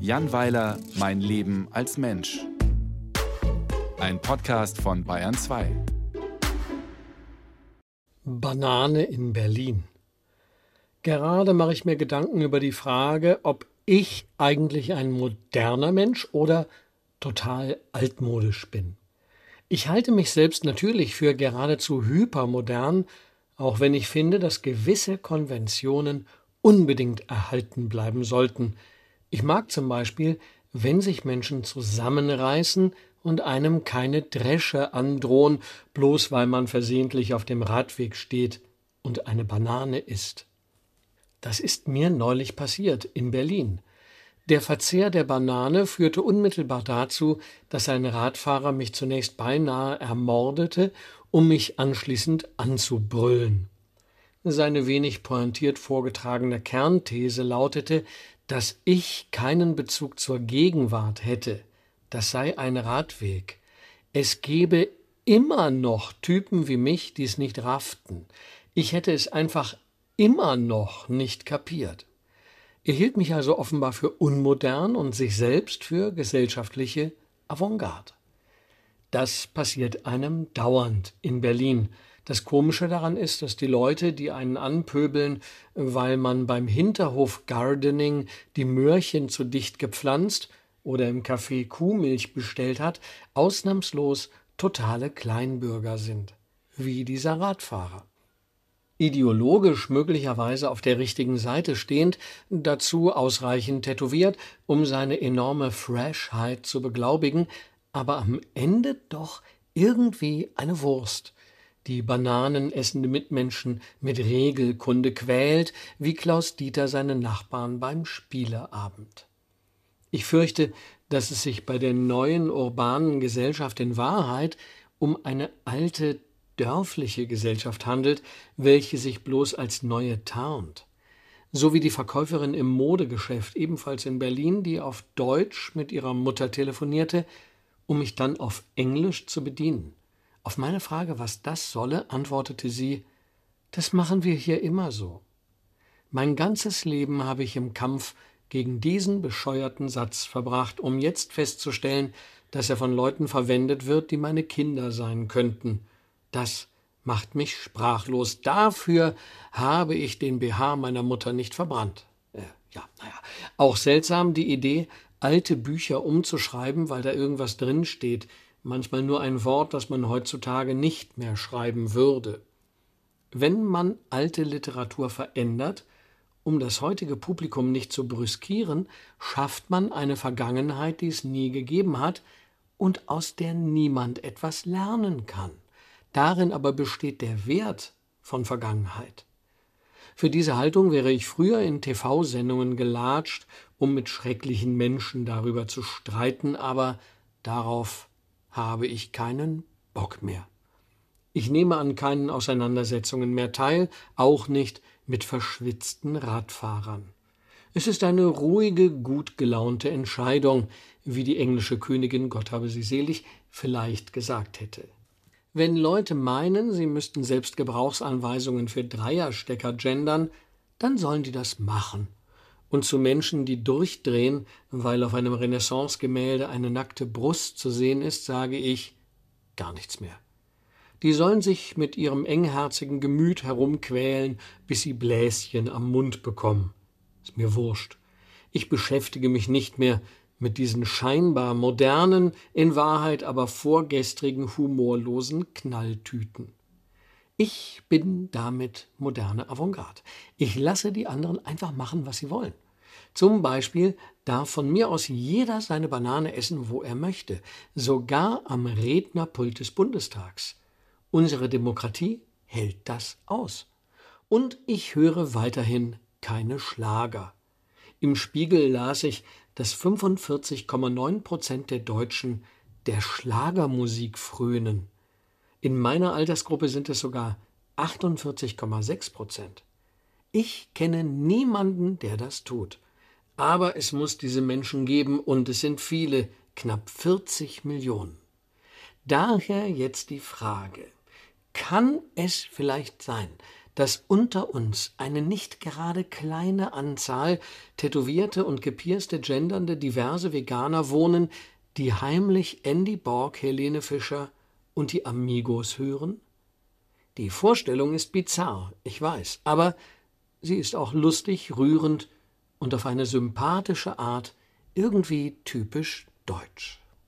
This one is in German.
Jan Weiler, Mein Leben als Mensch. Ein Podcast von Bayern 2. Banane in Berlin. Gerade mache ich mir Gedanken über die Frage, ob ich eigentlich ein moderner Mensch oder total altmodisch bin. Ich halte mich selbst natürlich für geradezu hypermodern, auch wenn ich finde, dass gewisse Konventionen unbedingt erhalten bleiben sollten. Ich mag zum Beispiel, wenn sich Menschen zusammenreißen und einem keine Dresche androhen, bloß weil man versehentlich auf dem Radweg steht und eine Banane isst. Das ist mir neulich passiert in Berlin. Der Verzehr der Banane führte unmittelbar dazu, dass ein Radfahrer mich zunächst beinahe ermordete, um mich anschließend anzubrüllen. Seine wenig pointiert vorgetragene Kernthese lautete, dass ich keinen Bezug zur Gegenwart hätte. Das sei ein Radweg. Es gebe immer noch Typen wie mich, die es nicht rafften. Ich hätte es einfach immer noch nicht kapiert. Er hielt mich also offenbar für unmodern und sich selbst für gesellschaftliche Avantgarde. Das passiert einem dauernd in Berlin. Das Komische daran ist, dass die Leute, die einen anpöbeln, weil man beim Hinterhof Gardening die Möhrchen zu dicht gepflanzt oder im Café Kuhmilch bestellt hat, ausnahmslos totale Kleinbürger sind, wie dieser Radfahrer. Ideologisch möglicherweise auf der richtigen Seite stehend, dazu ausreichend tätowiert, um seine enorme Freshheit zu beglaubigen, aber am Ende doch irgendwie eine Wurst, die bananenessende Mitmenschen mit Regelkunde quält, wie Klaus Dieter seine Nachbarn beim Spieleabend. Ich fürchte, dass es sich bei der neuen urbanen Gesellschaft in Wahrheit um eine alte dörfliche Gesellschaft handelt, welche sich bloß als neue tarnt. So wie die Verkäuferin im Modegeschäft ebenfalls in Berlin, die auf Deutsch mit ihrer Mutter telefonierte, um mich dann auf Englisch zu bedienen. Auf meine Frage, was das solle, antwortete sie Das machen wir hier immer so. Mein ganzes Leben habe ich im Kampf gegen diesen bescheuerten Satz verbracht, um jetzt festzustellen, dass er von Leuten verwendet wird, die meine Kinder sein könnten, das macht mich sprachlos. Dafür habe ich den BH meiner Mutter nicht verbrannt. Äh, ja, naja. Auch seltsam die Idee, alte Bücher umzuschreiben, weil da irgendwas drin steht. Manchmal nur ein Wort, das man heutzutage nicht mehr schreiben würde. Wenn man alte Literatur verändert, um das heutige Publikum nicht zu brüskieren, schafft man eine Vergangenheit, die es nie gegeben hat und aus der niemand etwas lernen kann. Darin aber besteht der Wert von Vergangenheit. Für diese Haltung wäre ich früher in TV-Sendungen gelatscht, um mit schrecklichen Menschen darüber zu streiten, aber darauf habe ich keinen Bock mehr. Ich nehme an keinen Auseinandersetzungen mehr teil, auch nicht mit verschwitzten Radfahrern. Es ist eine ruhige, gut gelaunte Entscheidung, wie die englische Königin, Gott habe sie selig, vielleicht gesagt hätte. Wenn Leute meinen, sie müssten selbst Gebrauchsanweisungen für Dreierstecker gendern, dann sollen die das machen. Und zu Menschen, die durchdrehen, weil auf einem Renaissance-Gemälde eine nackte Brust zu sehen ist, sage ich gar nichts mehr. Die sollen sich mit ihrem engherzigen Gemüt herumquälen, bis sie Bläschen am Mund bekommen. Ist mir wurscht. Ich beschäftige mich nicht mehr mit diesen scheinbar modernen, in Wahrheit aber vorgestrigen humorlosen Knalltüten. Ich bin damit moderne Avantgarde. Ich lasse die anderen einfach machen, was sie wollen. Zum Beispiel darf von mir aus jeder seine Banane essen, wo er möchte, sogar am Rednerpult des Bundestags. Unsere Demokratie hält das aus. Und ich höre weiterhin keine Schlager. Im Spiegel las ich, dass 45,9 Prozent der Deutschen der Schlagermusik frönen. In meiner Altersgruppe sind es sogar 48,6 Prozent. Ich kenne niemanden, der das tut. Aber es muss diese Menschen geben und es sind viele, knapp 40 Millionen. Daher jetzt die Frage, kann es vielleicht sein, dass unter uns eine nicht gerade kleine Anzahl tätowierte und gepierste, gendernde, diverse Veganer wohnen, die heimlich Andy Borg, Helene Fischer und die Amigos hören? Die Vorstellung ist bizarr, ich weiß, aber sie ist auch lustig, rührend und auf eine sympathische Art irgendwie typisch deutsch.